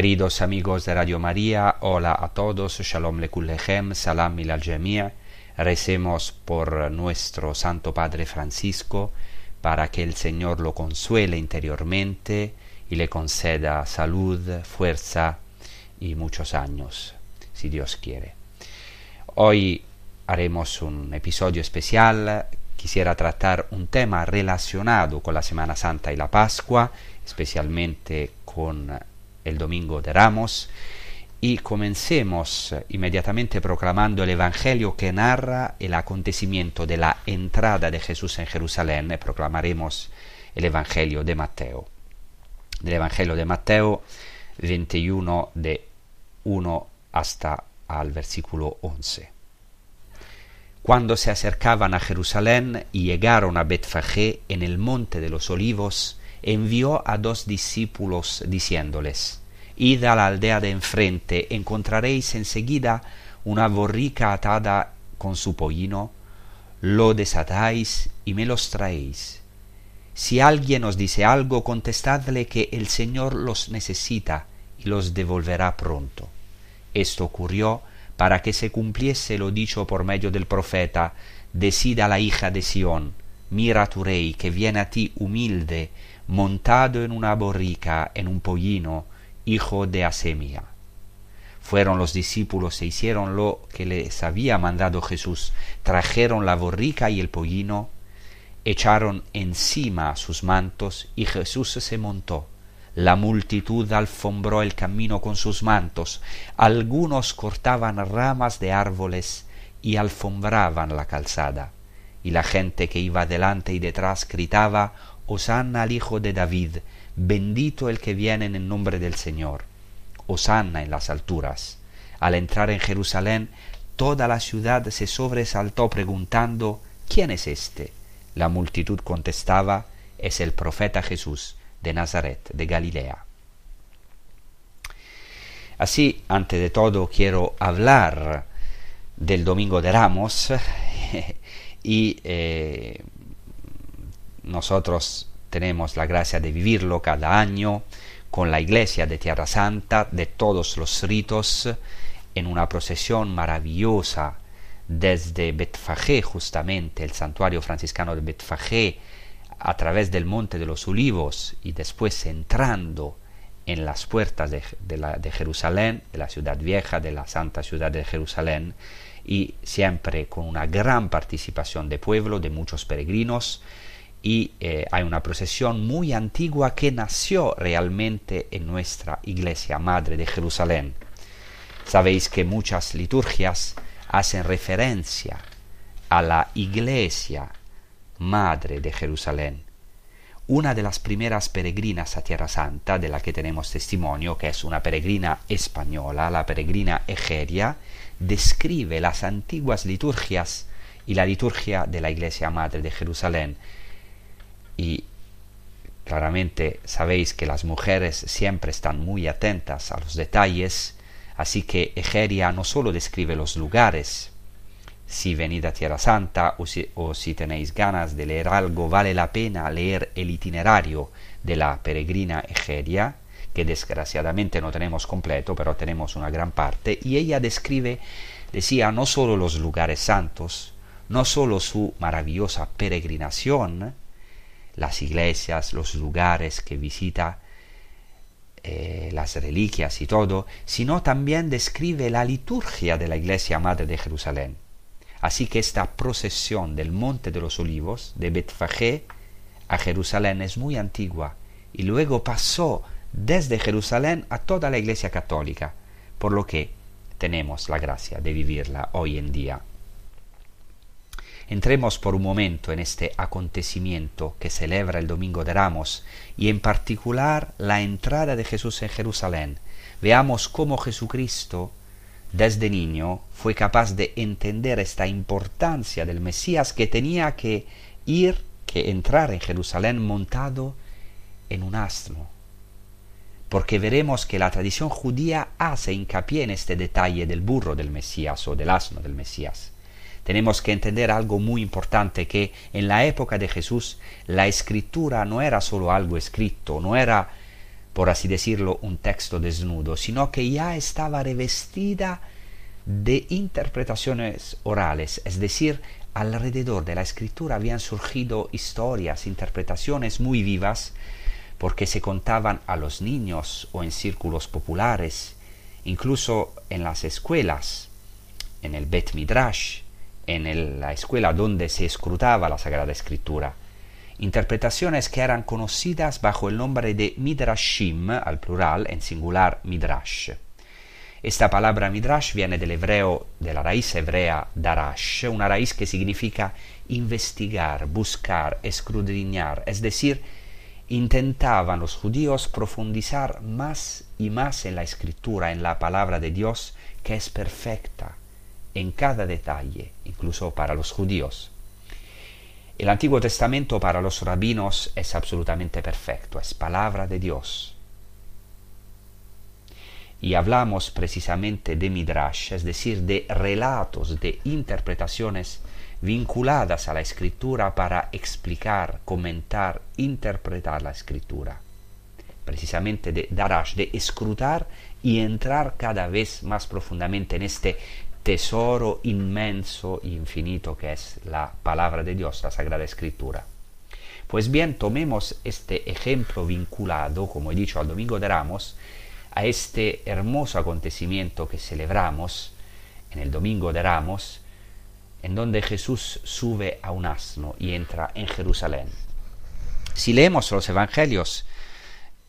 Queridos amigos de Radio María, hola a todos, Shalom Lekulechem, Salam al Jami'. Recemos por nuestro Santo Padre Francisco para que el Señor lo consuele interiormente y le conceda salud, fuerza y muchos años, si Dios quiere. Hoy haremos un episodio especial. Quisiera tratar un tema relacionado con la Semana Santa y la Pascua, especialmente con el Domingo de Ramos. Y comencemos inmediatamente proclamando el Evangelio que narra el acontecimiento de la entrada de Jesús en Jerusalén. Proclamaremos el Evangelio de Mateo. Del Evangelio de Mateo 21 de 1 hasta al versículo 11. Cuando se acercaban a Jerusalén y llegaron a Betfagé en el monte de los olivos, envió a dos discípulos diciéndoles, Id a la aldea de enfrente, encontraréis enseguida una borrica atada con su pollino, lo desatáis y me los traéis. Si alguien os dice algo, contestadle que el Señor los necesita y los devolverá pronto. Esto ocurrió para que se cumpliese lo dicho por medio del profeta, decida la hija de Sión, mira tu rey que viene a ti humilde, montado en una borrica, en un pollino, hijo de Asemia. Fueron los discípulos e hicieron lo que les había mandado Jesús, trajeron la borrica y el pollino, echaron encima sus mantos y Jesús se montó. La multitud alfombró el camino con sus mantos, algunos cortaban ramas de árboles y alfombraban la calzada, y la gente que iba delante y detrás gritaba, Hosanna al Hijo de David, bendito el que viene en el nombre del Señor, Hosanna en las alturas. Al entrar en Jerusalén, toda la ciudad se sobresaltó preguntando, ¿quién es este? La multitud contestaba, es el profeta Jesús de Nazaret, de Galilea. Así, antes de todo, quiero hablar del Domingo de Ramos y eh, nosotros tenemos la gracia de vivirlo cada año con la iglesia de Tierra Santa, de todos los ritos, en una procesión maravillosa desde Betfagé, justamente el santuario franciscano de Betfagé, a través del Monte de los Olivos y después entrando en las puertas de, de, de Jerusalén, de la ciudad vieja, de la santa ciudad de Jerusalén, y siempre con una gran participación de pueblo, de muchos peregrinos, y eh, hay una procesión muy antigua que nació realmente en nuestra iglesia madre de Jerusalén. Sabéis que muchas liturgias hacen referencia a la iglesia madre de Jerusalén, una de las primeras peregrinas a Tierra Santa, de la que tenemos testimonio, que es una peregrina española, la peregrina Egeria, describe las antiguas liturgias y la liturgia de la Iglesia Madre de Jerusalén. Y claramente sabéis que las mujeres siempre están muy atentas a los detalles, así que Egeria no solo describe los lugares, si venid a Tierra Santa o si, o si, tenéis ganas de leer algo, vale la pena leer el itinerario de la peregrina Egeria, que desgraciadamente no tenemos completo, pero tenemos una gran parte, y ella describe, decía, no solo los lugares santos, no solo su maravillosa peregrinación, las iglesias, los lugares que visita, eh, las reliquias y todo, sino también describe la liturgia de la Iglesia Madre de Jerusalén. Así que esta procesión del Monte de los Olivos, de Betfagé a Jerusalén, es muy antigua y luego pasó desde Jerusalén a toda la Iglesia Católica, por lo que tenemos la gracia de vivirla hoy en día. Entremos por un momento en este acontecimiento que celebra el Domingo de Ramos y en particular la entrada de Jesús en Jerusalén. Veamos cómo Jesucristo desde niño fue capaz de entender esta importancia del Mesías que tenía que ir, que entrar en Jerusalén montado en un asno. Porque veremos que la tradición judía hace hincapié en este detalle del burro del Mesías o del asno del Mesías. Tenemos que entender algo muy importante, que en la época de Jesús la escritura no era solo algo escrito, no era por así decirlo, un texto desnudo, sino que ya estaba revestida de interpretaciones orales, es decir, alrededor de la escritura habían surgido historias, interpretaciones muy vivas, porque se contaban a los niños o en círculos populares, incluso en las escuelas, en el Bet Midrash, en la escuela donde se escrutaba la Sagrada Escritura interpretaciones que eran conocidas bajo el nombre de midrashim, al plural, en singular midrash. Esta palabra midrash viene del hebreo, de la raíz hebrea darash, una raíz que significa investigar, buscar, escudriñar, es decir, intentaban los judíos profundizar más y más en la escritura, en la palabra de Dios, que es perfecta en cada detalle, incluso para los judíos. El Antiguo Testamento para los rabinos es absolutamente perfecto, es palabra de Dios. Y hablamos precisamente de midrash, es decir, de relatos, de interpretaciones vinculadas a la escritura para explicar, comentar, interpretar la escritura. Precisamente de darash, de escrutar y entrar cada vez más profundamente en este tesoro inmenso e infinito que es la palabra de Dios, la Sagrada Escritura. Pues bien, tomemos este ejemplo vinculado, como he dicho, al Domingo de Ramos, a este hermoso acontecimiento que celebramos en el Domingo de Ramos, en donde Jesús sube a un asno y entra en Jerusalén. Si leemos los evangelios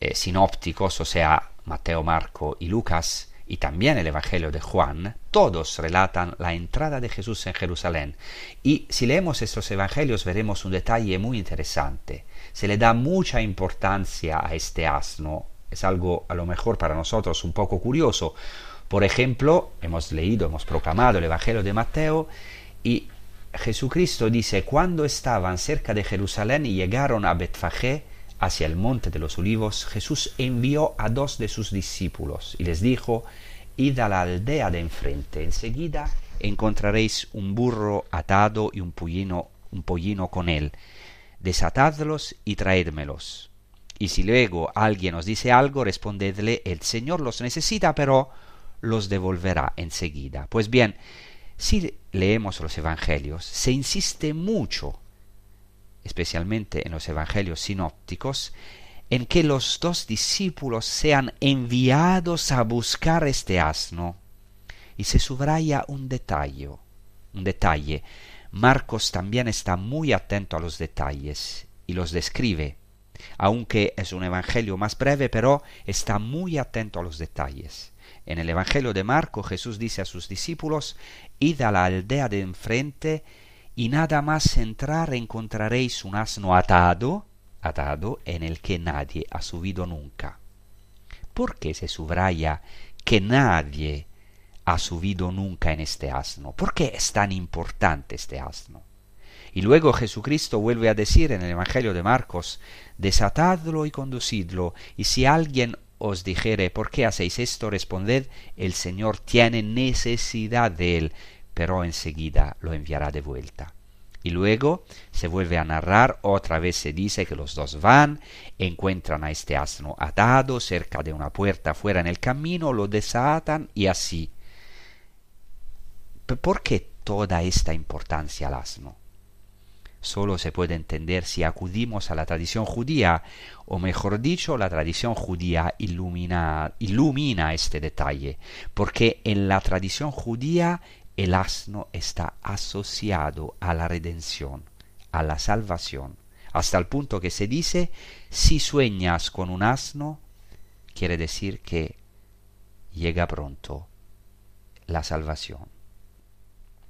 eh, sinópticos, o sea, Mateo, Marco y Lucas, y también el Evangelio de Juan, todos relatan la entrada de Jesús en Jerusalén. Y si leemos estos Evangelios veremos un detalle muy interesante. Se le da mucha importancia a este asno. Es algo a lo mejor para nosotros un poco curioso. Por ejemplo, hemos leído, hemos proclamado el Evangelio de Mateo y Jesucristo dice, cuando estaban cerca de Jerusalén y llegaron a Betfagé, hacia el monte de los olivos, Jesús envió a dos de sus discípulos y les dijo, Id a la aldea de enfrente, enseguida encontraréis un burro atado y un pollino, un pollino con él. Desatadlos y traédmelos. Y si luego alguien os dice algo, respondedle, el Señor los necesita, pero los devolverá enseguida. Pues bien, si leemos los Evangelios, se insiste mucho especialmente en los evangelios sinópticos, en que los dos discípulos sean enviados a buscar este asno. Y se subraya un detalle, un detalle. Marcos también está muy atento a los detalles y los describe, aunque es un evangelio más breve, pero está muy atento a los detalles. En el evangelio de Marco Jesús dice a sus discípulos, id a la aldea de enfrente y nada más entrar encontraréis un asno atado atado en el que nadie ha subido nunca. ¿Por qué se subraya que nadie ha subido nunca en este asno? ¿Por qué es tan importante este asno? Y luego Jesucristo vuelve a decir en el Evangelio de Marcos, desatadlo y conducidlo, y si alguien os dijere, ¿por qué hacéis esto? Responded, el Señor tiene necesidad de él, pero enseguida lo enviará de vuelta. Y luego se vuelve a narrar, otra vez se dice que los dos van, encuentran a este asno atado cerca de una puerta fuera en el camino, lo desatan y así. ¿Por qué toda esta importancia al asno? Solo se puede entender si acudimos a la tradición judía, o mejor dicho, la tradición judía ilumina, ilumina este detalle, porque en la tradición judía el asno está asociado a la redención, a la salvación, hasta el punto que se dice, si sueñas con un asno, quiere decir que llega pronto la salvación.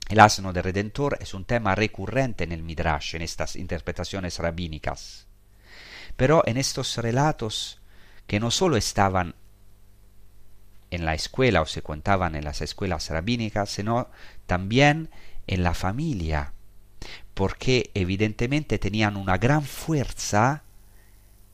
El asno del Redentor es un tema recurrente en el Midrash, en estas interpretaciones rabínicas. Pero en estos relatos, que no solo estaban en la escuela o se contaban en las escuelas rabínicas, sino también en la familia, porque evidentemente tenían una gran fuerza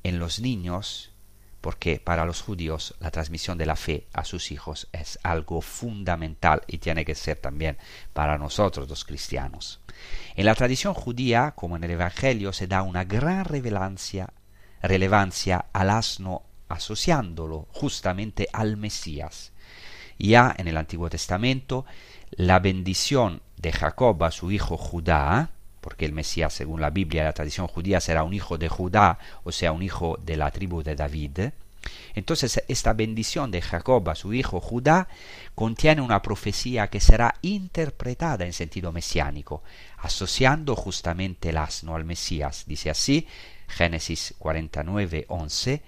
en los niños, porque para los judíos la transmisión de la fe a sus hijos es algo fundamental y tiene que ser también para nosotros los cristianos. En la tradición judía, como en el Evangelio, se da una gran relevancia, relevancia al asno asociándolo justamente al Mesías. Ya en el Antiguo Testamento, la bendición de Jacob a su hijo Judá, porque el Mesías, según la Biblia y la tradición judía, será un hijo de Judá, o sea, un hijo de la tribu de David. Entonces, esta bendición de Jacob a su hijo Judá contiene una profecía que será interpretada en sentido mesiánico, asociando justamente el asno al Mesías. Dice así, Génesis 49, 11,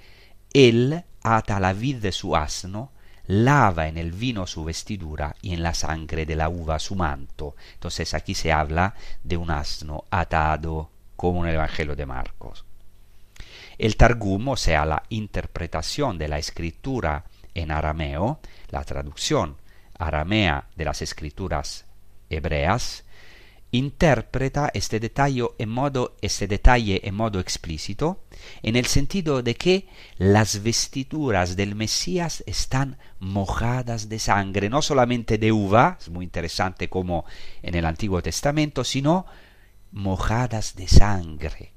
Él ata la vid de su asno, lava en el vino su vestidura y en la sangre de la uva su manto. Entonces aquí se habla de un asno atado, como en el Evangelio de Marcos. El Targum, o sea, la interpretación de la escritura en arameo, la traducción aramea de las escrituras hebreas, interpreta este detalle en modo, este detalle modo explícito, en el sentido de que las vestiduras del Mesías están mojadas de sangre, no solamente de uva, es muy interesante como en el Antiguo Testamento, sino mojadas de sangre.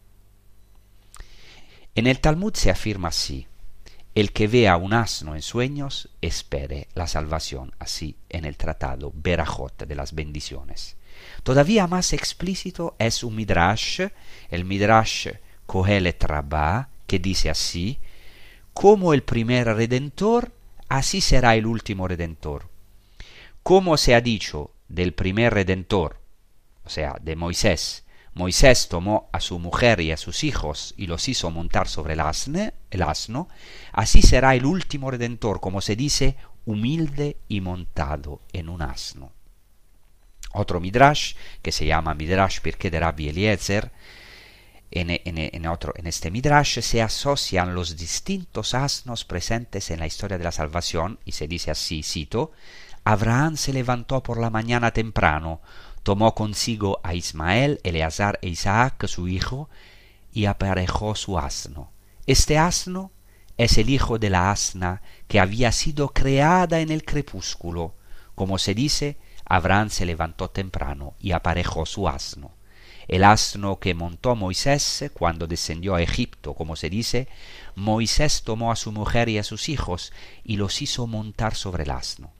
En el Talmud se afirma así, el que vea un asno en sueños espere la salvación, así en el tratado Berajot de las bendiciones. Todavía más explícito es un midrash, el midrash Kohelet Rabbah, que dice así, como el primer redentor, así será el último redentor. Como se ha dicho del primer redentor, o sea, de Moisés, Moisés tomó a su mujer y a sus hijos y los hizo montar sobre el, el asno, así será el último redentor, como se dice, humilde y montado en un asno. Otro midrash, que se llama Midrash Pirke de Rabbi Eliezer, en, en, otro, en este midrash se asocian los distintos asnos presentes en la historia de la salvación, y se dice así, cito, Abraham se levantó por la mañana temprano, tomó consigo a Ismael, Eleazar e Isaac, su hijo, y aparejó su asno. Este asno es el hijo de la asna que había sido creada en el crepúsculo. Como se dice, Abraham se levantó temprano y aparejó su asno. El asno que montó Moisés cuando descendió a Egipto, como se dice, Moisés tomó a su mujer y a sus hijos y los hizo montar sobre el asno.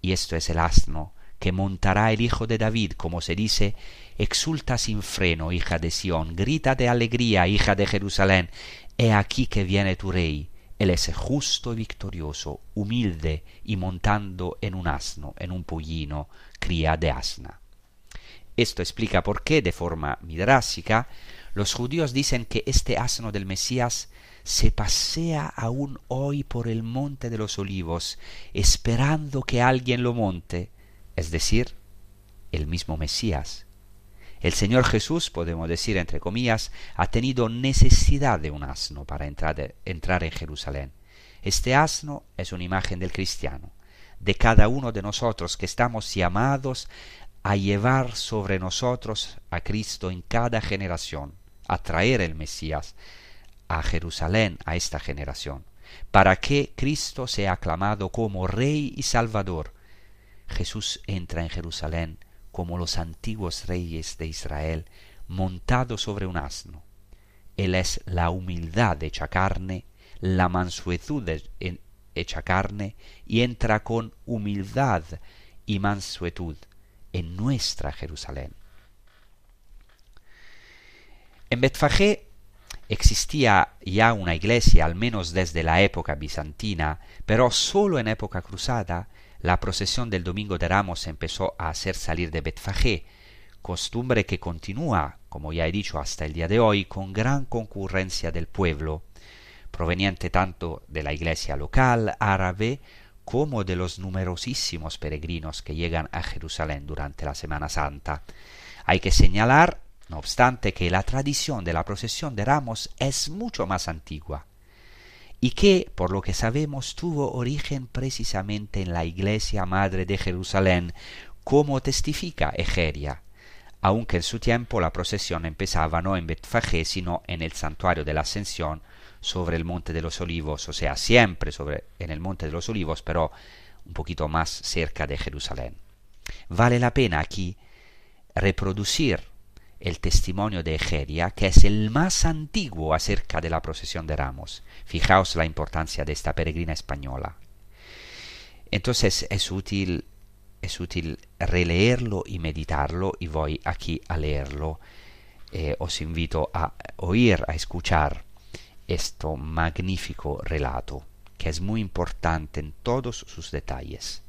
Y esto es el asno que montará el hijo de David, como se dice, exulta sin freno, hija de Sión, grita de alegría, hija de Jerusalén, he aquí que viene tu rey, él es justo y victorioso, humilde y montando en un asno, en un pollino, cría de asna. Esto explica por qué, de forma midrásica, los judíos dicen que este asno del Mesías se pasea aún hoy por el monte de los olivos, esperando que alguien lo monte, es decir, el mismo Mesías. El Señor Jesús, podemos decir entre comillas, ha tenido necesidad de un asno para entrar, entrar en Jerusalén. Este asno es una imagen del cristiano, de cada uno de nosotros que estamos llamados a llevar sobre nosotros a Cristo en cada generación, a traer el Mesías a Jerusalén a esta generación, para que Cristo sea aclamado como Rey y Salvador. Jesús entra en Jerusalén como los antiguos reyes de Israel, montado sobre un asno. Él es la humildad hecha carne, la mansuetud hecha carne, y entra con humildad y mansuetud en nuestra Jerusalén. En Betfagé existía ya una iglesia, al menos desde la época bizantina, pero sólo en época cruzada la procesión del Domingo de Ramos empezó a hacer salir de Betfagé, costumbre que continúa, como ya he dicho, hasta el día de hoy, con gran concurrencia del pueblo, proveniente tanto de la iglesia local árabe como de los numerosísimos peregrinos que llegan a Jerusalén durante la Semana Santa. Hay que señalar, no obstante, que la tradición de la procesión de ramos es mucho más antigua y que, por lo que sabemos, tuvo origen precisamente en la iglesia madre de Jerusalén, como testifica Egeria, aunque en su tiempo la procesión empezaba no en Betfagé, sino en el santuario de la Ascensión, sobre el monte de los olivos, o sea, siempre sobre, en el monte de los olivos, pero un poquito más cerca de Jerusalén. Vale la pena aquí reproducir el testimonio de Egeria, que es el más antiguo acerca de la procesión de ramos. Fijaos la importancia de esta peregrina española. Entonces es útil, es útil releerlo y meditarlo, y voy aquí a leerlo. Eh, os invito a oír, a escuchar este magnífico relato, que es muy importante en todos sus detalles.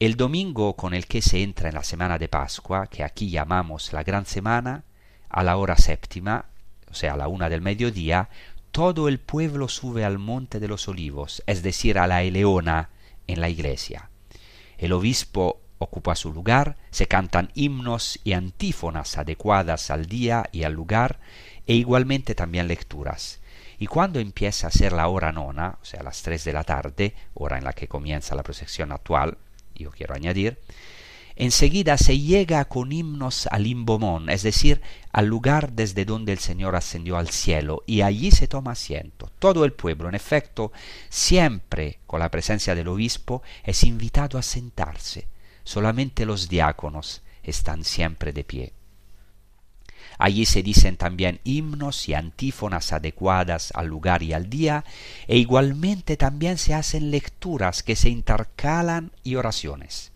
El domingo con el que se entra en la semana de Pascua, que aquí llamamos la Gran Semana, a la hora séptima, o sea, a la una del mediodía, todo el pueblo sube al monte de los olivos, es decir, a la Eleona, en la iglesia. El obispo ocupa su lugar, se cantan himnos y antífonas adecuadas al día y al lugar, e igualmente también lecturas. Y cuando empieza a ser la hora nona, o sea, las tres de la tarde, hora en la que comienza la procesión actual, yo quiero añadir, enseguida se llega con himnos al Imbomón, es decir, al lugar desde donde el Señor ascendió al cielo, y allí se toma asiento. Todo el pueblo, en efecto, siempre con la presencia del obispo, es invitado a sentarse. Solamente los diáconos están siempre de pie. Allí se dicen también himnos y antífonas adecuadas al lugar y al día, e igualmente también se hacen lecturas que se intercalan y oraciones.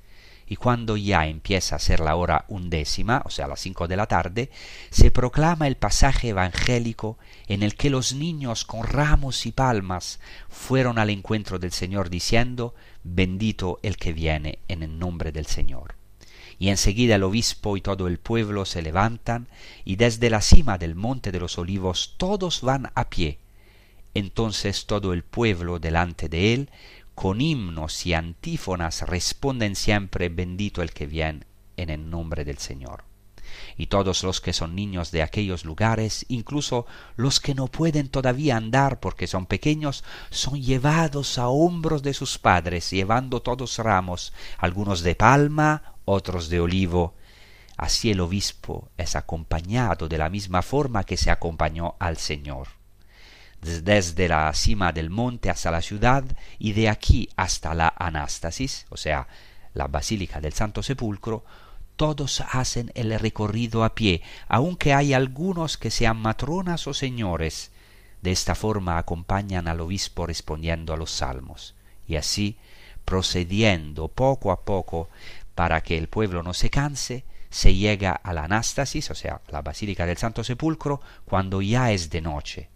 Y cuando ya empieza a ser la hora undécima, o sea, las cinco de la tarde, se proclama el pasaje evangélico en el que los niños con ramos y palmas fueron al encuentro del Señor diciendo, bendito el que viene en el nombre del Señor y enseguida el obispo y todo el pueblo se levantan, y desde la cima del monte de los olivos todos van a pie. Entonces todo el pueblo delante de él, con himnos y antífonas, responden siempre bendito el que viene en el nombre del Señor. Y todos los que son niños de aquellos lugares, incluso los que no pueden todavía andar porque son pequeños, son llevados a hombros de sus padres, llevando todos ramos, algunos de palma, otros de olivo. Así el obispo es acompañado de la misma forma que se acompañó al Señor. Desde la cima del monte hasta la ciudad y de aquí hasta la Anástasis, o sea, la Basílica del Santo Sepulcro, todos hacen el recorrido a pie, aunque hay algunos que sean matronas o señores. De esta forma acompañan al obispo respondiendo a los salmos, y así, procediendo poco a poco para que el pueblo no se canse, se llega a la Anástasis, o sea, la Basílica del Santo Sepulcro, cuando ya es de noche.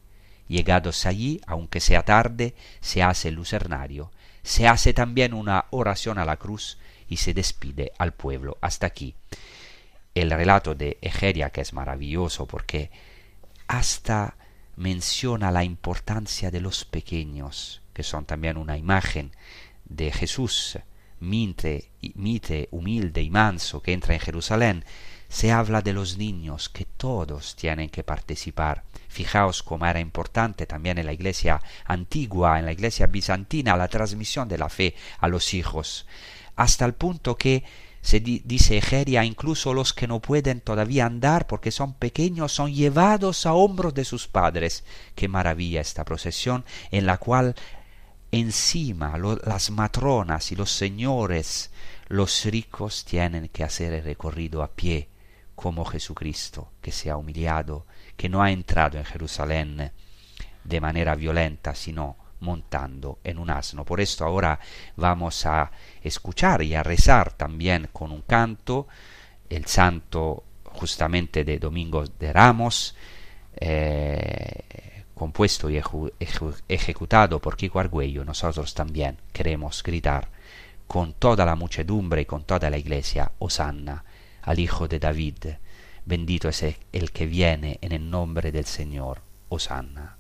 Llegados allí, aunque sea tarde, se hace el lucernario, se hace también una oración a la cruz y se despide al pueblo. Hasta aquí el relato de Egeria, que es maravilloso porque hasta menciona la importancia de los pequeños, que son también una imagen de Jesús mite, humilde y manso que entra en Jerusalén, se habla de los niños, que todos tienen que participar. Fijaos cómo era importante también en la iglesia antigua, en la iglesia bizantina, la transmisión de la fe a los hijos, hasta el punto que se di- dice Egeria, incluso los que no pueden todavía andar porque son pequeños son llevados a hombros de sus padres. Qué maravilla esta procesión en la cual encima las matronas y los señores, los ricos tienen que hacer el recorrido a pie, como Jesucristo, que se ha humillado, que no ha entrado en Jerusalén de manera violenta, sino montando en un asno. Por esto ahora vamos a escuchar y a rezar también con un canto el santo justamente de Domingo de Ramos, eh, compuesto y ejecutado por Kiko Argüello, nosotros también queremos gritar con toda la muchedumbre y con toda la iglesia, Hosanna al Hijo de David, bendito es el que viene en el nombre del Señor, Hosanna.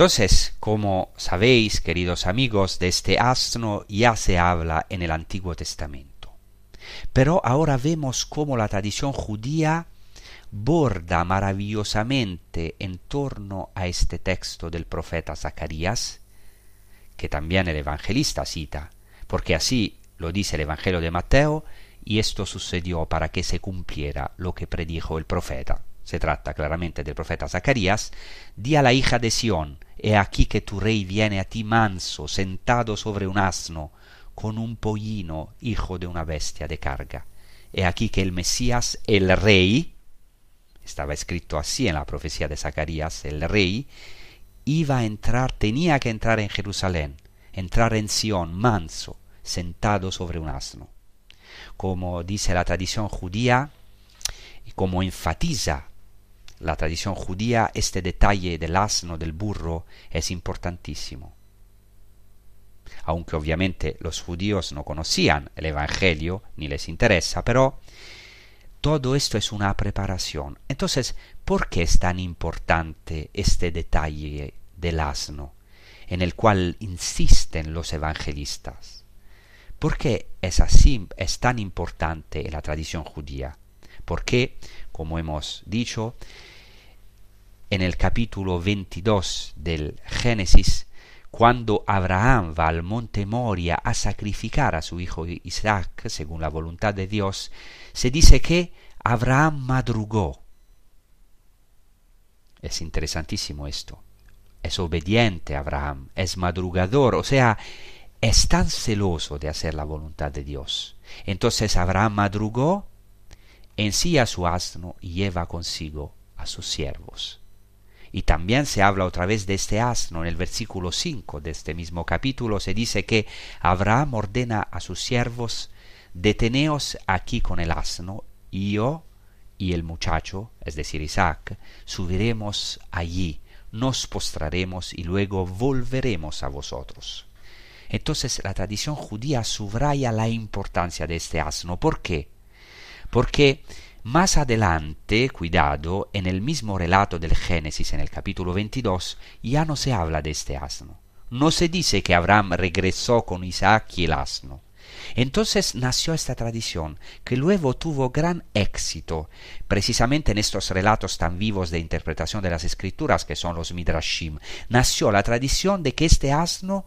Entonces, como sabéis, queridos amigos, de este asno ya se habla en el Antiguo Testamento. Pero ahora vemos cómo la tradición judía borda maravillosamente en torno a este texto del profeta Zacarías, que también el evangelista cita, porque así lo dice el Evangelio de Mateo, y esto sucedió para que se cumpliera lo que predijo el profeta. Se trata claramente del profeta Zacarías, di a la hija de Sión, he aquí que tu rey viene a ti manso, sentado sobre un asno, con un pollino, hijo de una bestia de carga. He aquí que el Mesías, el rey, estaba escrito así en la profecía de Zacarías, el rey, iba a entrar, tenía que entrar en Jerusalén, entrar en Sión, manso, sentado sobre un asno. Como dice la tradición judía, y como enfatiza la tradición judía, este detalle del asno, del burro, es importantísimo. Aunque obviamente los judíos no conocían el Evangelio, ni les interesa, pero todo esto es una preparación. Entonces, ¿por qué es tan importante este detalle del asno, en el cual insisten los evangelistas? ¿Por qué es así, es tan importante en la tradición judía? Porque, como hemos dicho, en el capítulo 22 del Génesis, cuando Abraham va al monte Moria a sacrificar a su hijo Isaac, según la voluntad de Dios, se dice que Abraham madrugó. Es interesantísimo esto. Es obediente Abraham, es madrugador, o sea, es tan celoso de hacer la voluntad de Dios. Entonces Abraham madrugó, ensilla su asno y lleva consigo a sus siervos. Y también se habla otra vez de este asno en el versículo 5 de este mismo capítulo. Se dice que Abraham ordena a sus siervos, deteneos aquí con el asno, y yo y el muchacho, es decir, Isaac, subiremos allí, nos postraremos y luego volveremos a vosotros. Entonces la tradición judía subraya la importancia de este asno. ¿Por qué? Porque más adelante, cuidado, en el mismo relato del Génesis, en el capítulo 22, ya no se habla de este asno. No se dice que Abraham regresó con Isaac y el asno. Entonces nació esta tradición, que luego tuvo gran éxito, precisamente en estos relatos tan vivos de interpretación de las escrituras que son los Midrashim. Nació la tradición de que este asno,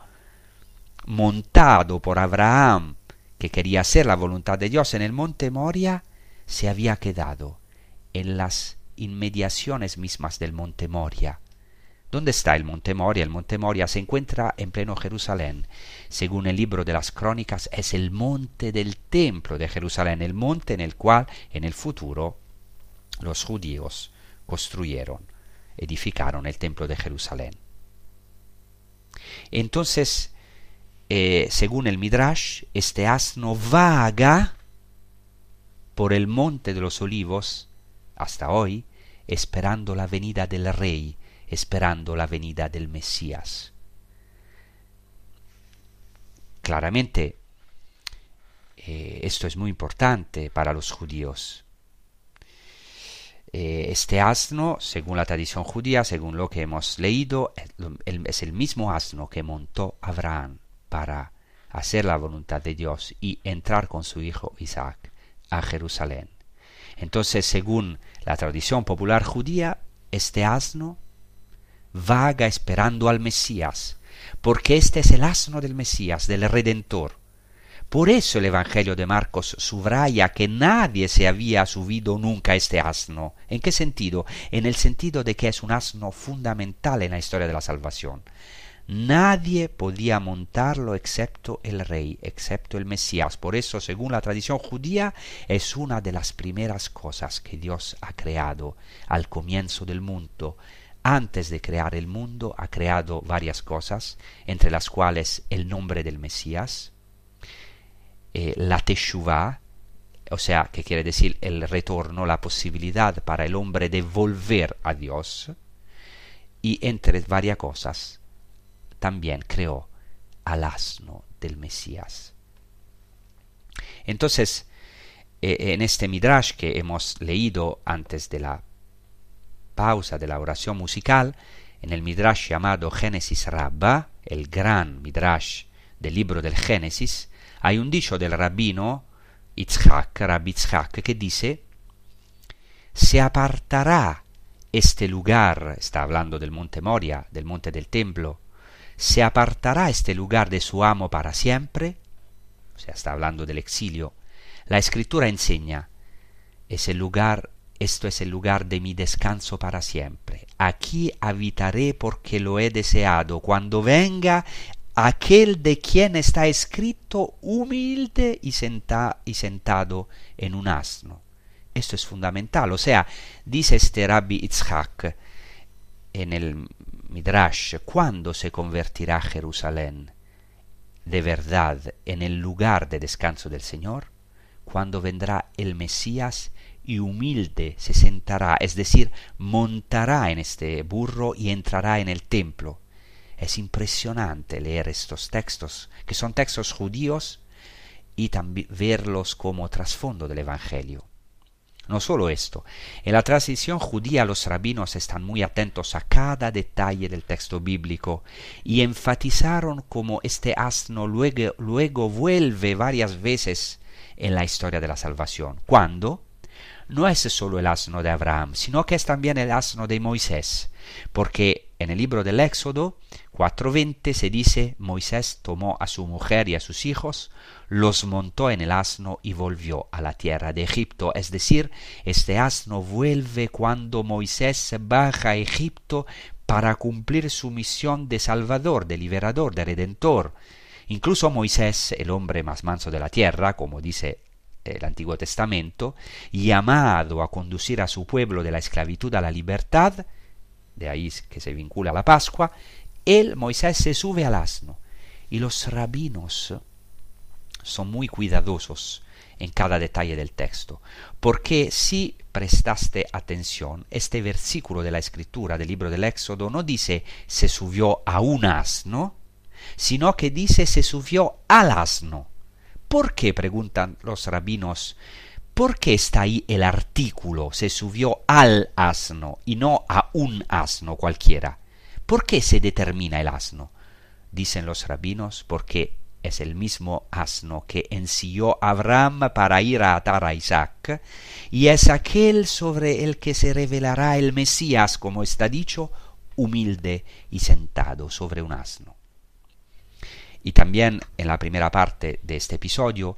montado por Abraham, que quería hacer la voluntad de Dios en el monte Moria, se había quedado en las inmediaciones mismas del monte Moria. ¿Dónde está el monte Moria? El monte Moria se encuentra en pleno Jerusalén. Según el libro de las crónicas, es el monte del templo de Jerusalén, el monte en el cual en el futuro los judíos construyeron, edificaron el templo de Jerusalén. Entonces, eh, según el Midrash, este asno vaga por el monte de los olivos hasta hoy, esperando la venida del rey, esperando la venida del Mesías. Claramente, eh, esto es muy importante para los judíos. Eh, este asno, según la tradición judía, según lo que hemos leído, es el mismo asno que montó Abraham para hacer la voluntad de Dios y entrar con su hijo Isaac a Jerusalén. Entonces, según la tradición popular judía, este asno vaga esperando al Mesías, porque este es el asno del Mesías, del Redentor. Por eso el Evangelio de Marcos subraya que nadie se había subido nunca a este asno. ¿En qué sentido? En el sentido de que es un asno fundamental en la historia de la salvación. Nadie podía montarlo excepto el rey, excepto el Mesías. Por eso, según la tradición judía, es una de las primeras cosas que Dios ha creado al comienzo del mundo. Antes de crear el mundo, ha creado varias cosas, entre las cuales el nombre del Mesías, eh, la Teshuvah, o sea, que quiere decir el retorno, la posibilidad para el hombre de volver a Dios, y entre varias cosas, también creó al asno del Mesías. Entonces, en este Midrash que hemos leído antes de la pausa de la oración musical, en el Midrash llamado Génesis Rabba, el gran Midrash del libro del Génesis, hay un dicho del rabino Itzhak, Rabbi Itzhak, que dice, se apartará este lugar, está hablando del monte Moria, del monte del templo, se apartará este lugar de su amo para siempre, o sea, está hablando del exilio, la escritura enseña, es el lugar, esto es el lugar de mi descanso para siempre. Aquí habitaré porque lo he deseado. Cuando venga, aquel de quien está escrito humilde y, y sentado en un asno. Esto es fundamental. O sea, dice este Rabbi Itzhak en el Midrash, ¿cuándo se convertirá Jerusalén de verdad en el lugar de descanso del Señor? Cuando vendrá el Mesías y humilde se sentará, es decir, montará en este burro y entrará en el templo. Es impresionante leer estos textos, que son textos judíos, y también verlos como trasfondo del Evangelio. No solo esto, en la tradición judía los rabinos están muy atentos a cada detalle del texto bíblico y enfatizaron cómo este asno luego, vuelve varias veces en la historia de la salvación. ¿Cuándo? No es solo el asno de Abraham, sino que es también el asno de Moisés, porque en el libro del Éxodo 4.20 se dice Moisés tomó a su mujer y a sus hijos, los montó en el asno y volvió a la tierra de Egipto. Es decir, este asno vuelve cuando Moisés baja a Egipto para cumplir su misión de salvador, de liberador, de redentor. Incluso Moisés, el hombre más manso de la tierra, como dice el Antiguo Testamento, llamado a conducir a su pueblo de la esclavitud a la libertad, de ahí que se vincula a la Pascua, él, Moisés, se sube al asno. Y los rabinos son muy cuidadosos en cada detalle del texto, porque si prestaste atención, este versículo de la escritura del libro del Éxodo no dice se subió a un asno, sino que dice se subió al asno. ¿Por qué? preguntan los rabinos. ¿Por qué está ahí el artículo se subió al asno y no a un asno cualquiera? ¿Por qué se determina el asno? Dicen los rabinos porque es el mismo asno que ensilló Abraham para ir a atar a Isaac, y es aquel sobre el que se revelará el Mesías, como está dicho, humilde y sentado sobre un asno. Y también en la primera parte de este episodio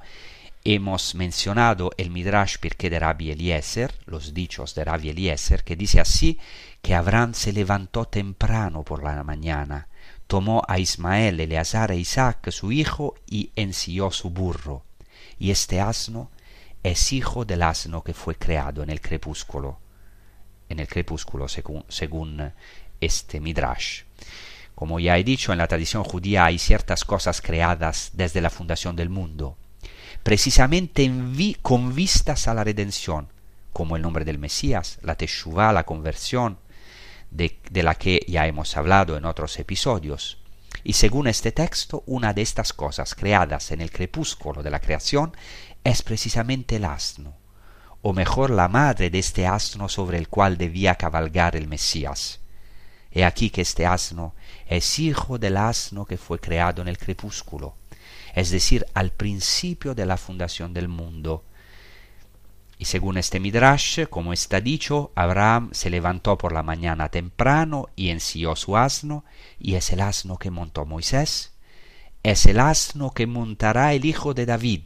hemos mencionado el Midrash Pirkei de Rabbi Eliezer, los dichos de Rabbi Eliezer, que dice así que Abraham se levantó temprano por la mañana, tomó a Ismael, Eleazar e Isaac, su hijo, y ensilló su burro. Y este asno es hijo del asno que fue creado en el crepúsculo, en el crepúsculo según, según este Midrash. Como ya he dicho, en la tradición judía hay ciertas cosas creadas desde la fundación del mundo, precisamente con vistas a la redención, como el nombre del Mesías, la Teshuvah, la conversión, de, la que ya hemos hablado en otros episodios. Y según este texto, una de estas cosas creadas en el crepúsculo de la creación es precisamente el asno, o mejor la madre de este asno sobre el cual debía cabalgar el Mesías. He aquí que este asno es hijo del asno que fue creado en el crepúsculo, es decir, al principio de la fundación del mundo. Y según este Midrash, como está dicho, Abraham se levantó por la mañana temprano y ensilló su asno, y es el asno que montó Moisés, es el asno que montará el hijo de David.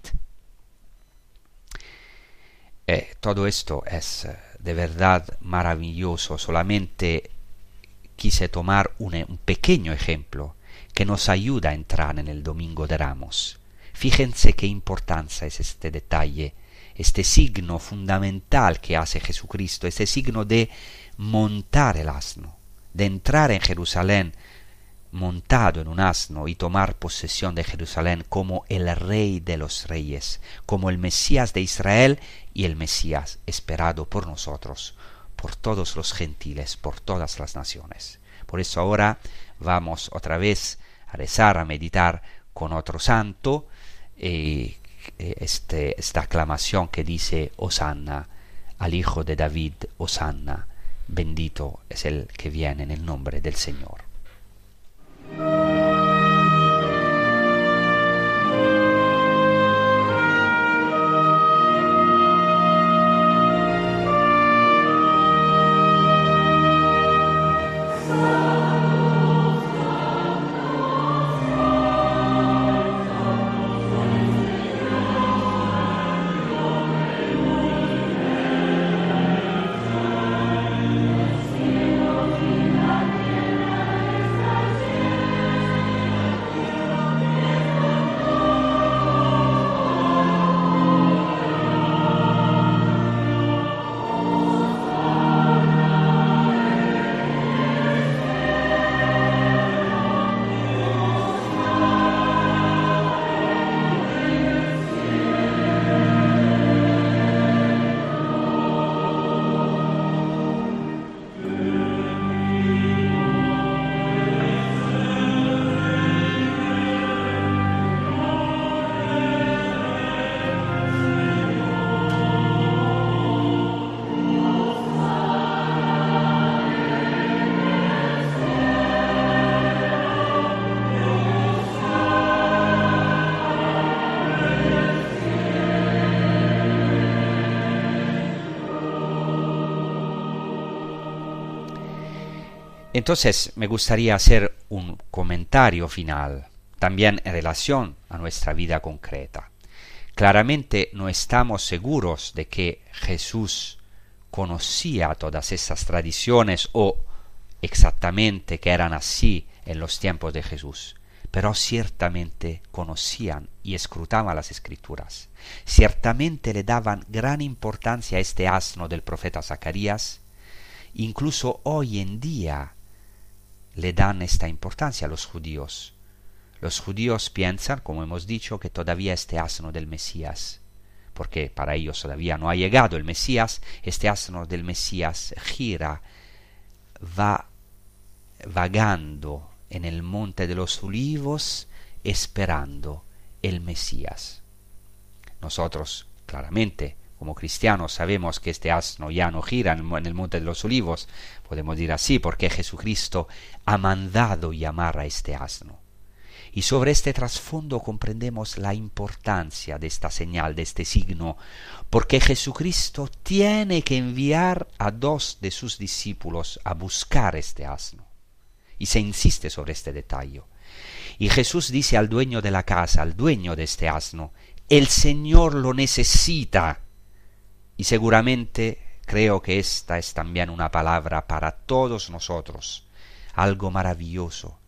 Eh, todo esto es eh, de verdad maravilloso, solamente quise tomar un, un pequeño ejemplo que nos ayuda a entrar en el Domingo de Ramos. Fíjense qué importancia es este detalle, este signo fundamental que hace Jesucristo, este signo de montar el asno, de entrar en Jerusalén montado en un asno y tomar posesión de Jerusalén como el rey de los reyes, como el Mesías de Israel y el Mesías esperado por nosotros, por todos los gentiles, por todas las naciones. Por eso ahora vamos otra vez a rezar, a meditar con otro santo, eh, este, esta aclamación que dice Osanna al Hijo de David, Osanna, bendito es el que viene en el nombre del Señor. Entonces me gustaría hacer un comentario final, también en relación a nuestra vida concreta. Claramente no estamos seguros de que Jesús conocía todas estas tradiciones o exactamente que eran así en los tiempos de Jesús, pero ciertamente conocían y escrutaban las escrituras. Ciertamente le daban gran importancia a este asno del profeta Zacarías. Incluso hoy en día le dan esta importancia a los judíos. Los judíos piensan, como hemos dicho, que todavía este asno del Mesías, porque para ellos todavía no ha llegado el Mesías, este asno del Mesías gira, va vagando en el monte de los olivos esperando el Mesías. Nosotros, claramente, como cristianos, sabemos que este asno ya no gira en el monte de los olivos, podemos decir así, porque Jesucristo ha mandado llamar a este asno. Y sobre este trasfondo comprendemos la importancia de esta señal, de este signo, porque Jesucristo tiene que enviar a dos de sus discípulos a buscar este asno. Y se insiste sobre este detalle. Y Jesús dice al dueño de la casa, al dueño de este asno, el Señor lo necesita. Y seguramente creo que esta es también una palabra para todos nosotros, algo maravilloso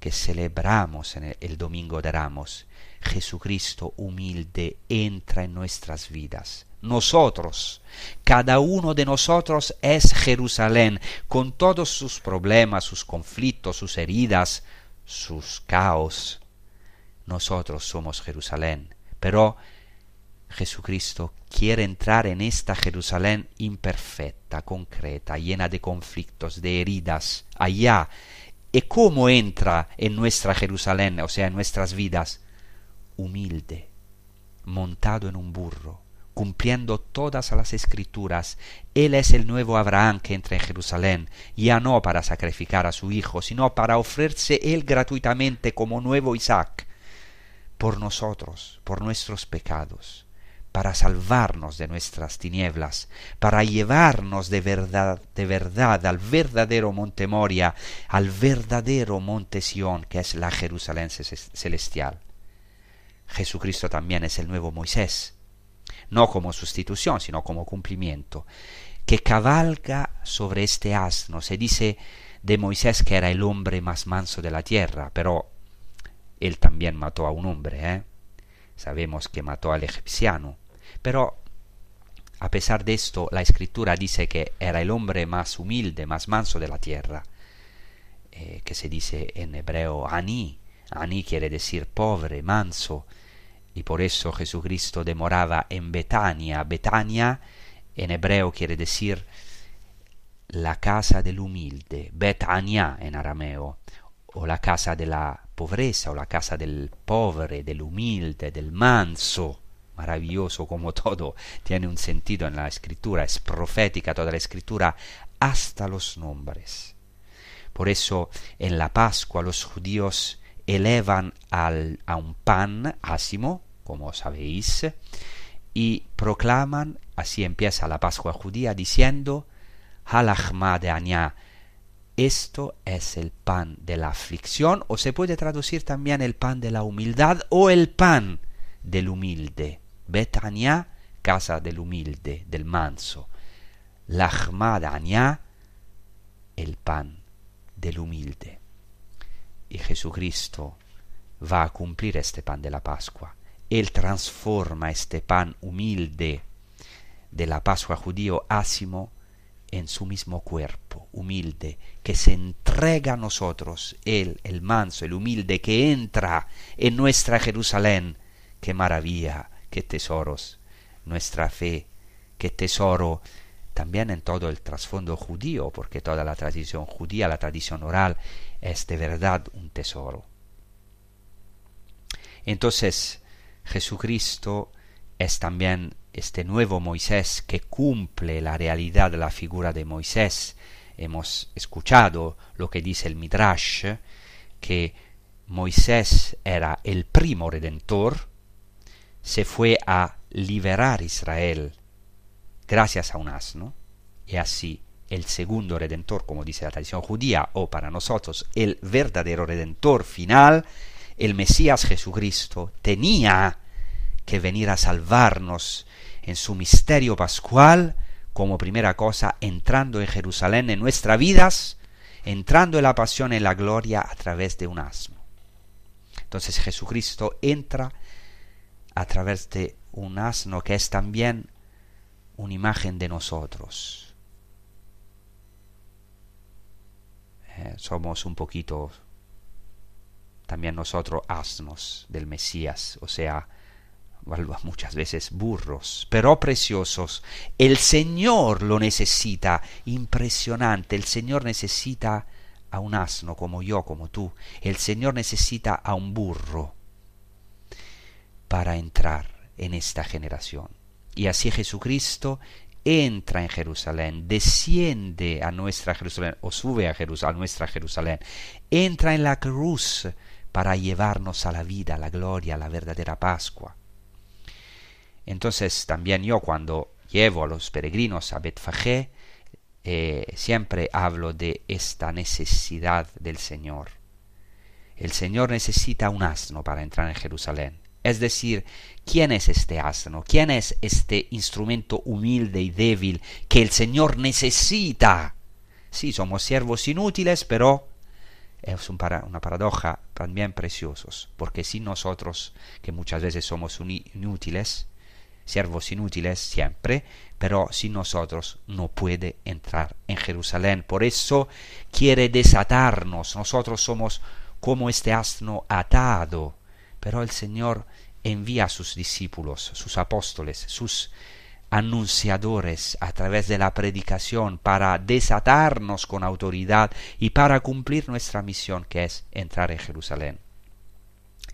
que celebramos en el, domingo de Ramos. Jesucristo humilde entra en nuestras vidas. Nosotros, cada uno de nosotros es Jerusalén, con todos sus problemas, sus conflictos, sus heridas, sus caos. Nosotros somos Jerusalén, pero Jesucristo quiere entrar en esta Jerusalén imperfecta, concreta, llena de conflictos, de heridas, allá. ¿Y cómo entra en nuestra Jerusalén, o sea, en nuestras vidas? Humilde, montado en un burro, cumpliendo todas las escrituras. Él es el nuevo Abraham que entra en Jerusalén, ya no para sacrificar a su hijo, sino para ofrecerse él gratuitamente como nuevo Isaac, por nosotros, por nuestros pecados para salvarnos de nuestras tinieblas, para llevarnos de verdad, de verdad al verdadero monte Moria, al verdadero monte Sión, que es la Jerusalén celestial. Jesucristo también es el nuevo Moisés, no como sustitución, sino como cumplimiento, que cabalga sobre este asno. Se dice de Moisés que era el hombre más manso de la tierra, pero él también mató a un hombre, ¿eh? Sabemos que mató al egipciano, pero a pesar de esto, la escritura dice que era el hombre más humilde, más manso de la tierra, eh, que se dice en hebreo Ani. Ani quiere decir pobre, manso, y por eso Jesucristo demoraba en Betania. Betania en hebreo quiere decir la casa del humilde, Betania en arameo, o la casa de la pobreza, o la casa del pobre, del humilde, del manso maravilloso como todo tiene un sentido en la escritura, es profética toda la escritura, hasta los nombres. Por eso en la Pascua los judíos elevan al, a un pan ácimo, como sabéis, y proclaman, así empieza la Pascua judía, diciendo, Halachma de Añá, esto es el pan de la aflicción, o se puede traducir también el pan de la humildad o el pan del humilde. Betania, casa del humilde, del manso. Lachmadania, el pan del humilde. Y Jesucristo va a cumplir este pan de la Pascua. Él transforma este pan humilde de la Pascua judío ácimo en su mismo cuerpo, humilde, que se entrega a nosotros, Él, el manso, el humilde, que entra en nuestra Jerusalén. ¡Qué maravilla! qué tesoros, nuestra fe, qué tesoro también en todo el trasfondo judío, porque toda la tradición judía, la tradición oral, es de verdad un tesoro. Entonces, Jesucristo es también este nuevo Moisés que cumple la realidad de la figura de Moisés. Hemos escuchado lo que dice el Midrash, que Moisés era el primo redentor, se fue a liberar Israel gracias a un asno, y así el segundo redentor, como dice la tradición judía, o para nosotros el verdadero redentor final, el Mesías Jesucristo tenía que venir a salvarnos en su misterio pascual, como primera cosa, entrando en Jerusalén en nuestras vidas, entrando en la pasión, en la gloria a través de un asno. Entonces Jesucristo entra a través de un asno que es también una imagen de nosotros. Eh, somos un poquito también nosotros asnos del Mesías, o sea, muchas veces burros, pero preciosos. El Señor lo necesita, impresionante. El Señor necesita a un asno como yo, como tú. El Señor necesita a un burro para entrar en esta generación. Y así Jesucristo entra en Jerusalén, desciende a nuestra Jerusalén o sube a, Jerusalén, a nuestra Jerusalén, entra en la cruz para llevarnos a la vida, a la gloria, a la verdadera Pascua. Entonces también yo cuando llevo a los peregrinos a Betfagé, eh, siempre hablo de esta necesidad del Señor. El Señor necesita un asno para entrar en Jerusalén. Es decir, ¿quién es este asno? ¿Quién es este instrumento humilde y débil que el Señor necesita? Sí, somos siervos inútiles, pero es una paradoja también preciosos, porque si nosotros, que muchas veces somos inútiles, siervos inútiles siempre, pero sin nosotros no puede entrar en Jerusalén. Por eso quiere desatarnos. Nosotros somos como este asno atado, pero el Señor envía a sus discípulos, sus apóstoles, sus anunciadores a través de la predicación para desatarnos con autoridad y para cumplir nuestra misión que es entrar en Jerusalén.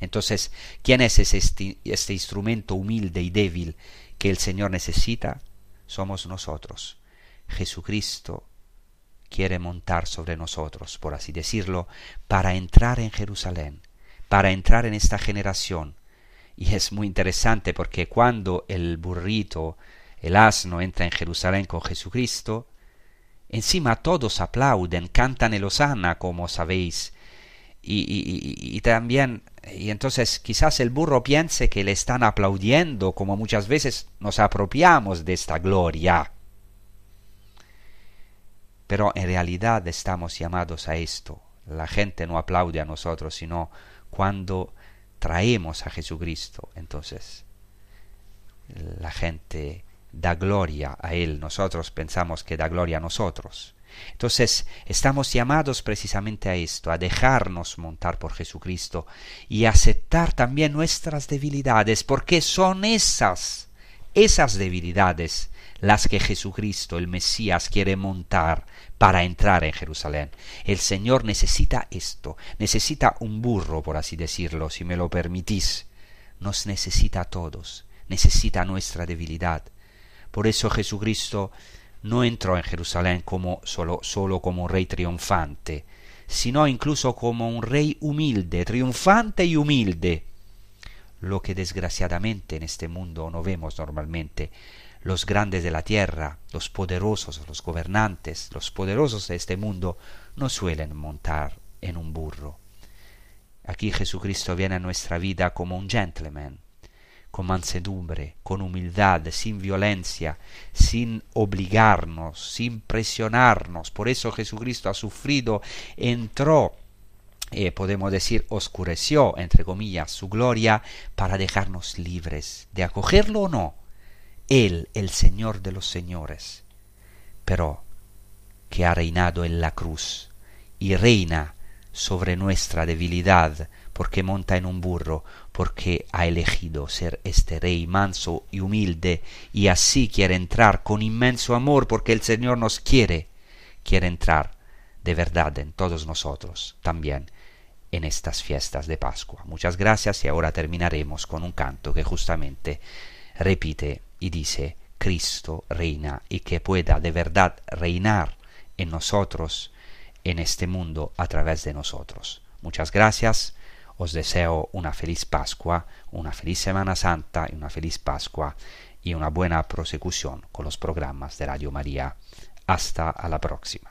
Entonces, ¿quién es este, instrumento humilde y débil que el Señor necesita? Somos nosotros. Jesucristo quiere montar sobre nosotros, por así decirlo, para entrar en Jerusalén, para entrar en esta generación. Y es muy interesante porque cuando el burrito, el asno, entra en Jerusalén con Jesucristo, encima todos aplauden, cantan el Osana, como sabéis, y, también, y entonces quizás el burro piense que le están aplaudiendo, como muchas veces nos apropiamos de esta gloria. Pero en realidad estamos llamados a esto. La gente no aplaude a nosotros, sino cuando traemos a Jesucristo. Entonces, la gente da gloria a Él. Nosotros pensamos que da gloria a nosotros. Entonces estamos llamados precisamente a esto, a dejarnos montar por Jesucristo y aceptar también nuestras debilidades, porque son esas, esas debilidades las que Jesucristo, el Mesías, quiere montar para entrar en Jerusalén. El Señor necesita esto, necesita un burro, por así decirlo, si me lo permitís. Nos necesita a todos, necesita nuestra debilidad. Por eso Jesucristo no entró en Jerusalén como solo, solo como un rey triunfante, sino incluso como un rey humilde, triunfante y humilde, lo que desgraciadamente en este mundo no vemos normalmente. Los grandes de la tierra, los poderosos, los gobernantes, los poderosos de este mundo, no suelen montar en un burro. Aquí Jesucristo viene a nuestra vida como un gentleman, con mansedumbre, con humildad, sin violencia, sin obligarnos, sin presionarnos. Por eso Jesucristo ha sufrido, entró, eh, podemos decir, oscureció, entre comillas, su gloria para dejarnos libres de acogerlo o no. Él, el Señor de los señores, pero que ha reinado en la cruz y reina sobre nuestra debilidad, porque monta en un burro, porque ha elegido ser este rey manso y humilde, y así quiere entrar con inmenso amor, porque el Señor nos quiere, quiere entrar de verdad en todos nosotros también en estas fiestas de Pascua. Muchas gracias y ahora terminaremos con un canto que justamente repite y dice, Cristo reina y que pueda de verdad reinar en nosotros, en este mundo, a través de nosotros. Muchas gracias os deseo una feliz Pascua, una feliz Semana Santa y una feliz Pascua y una buena prosecución con los programas de Radio María. Hasta a la próxima.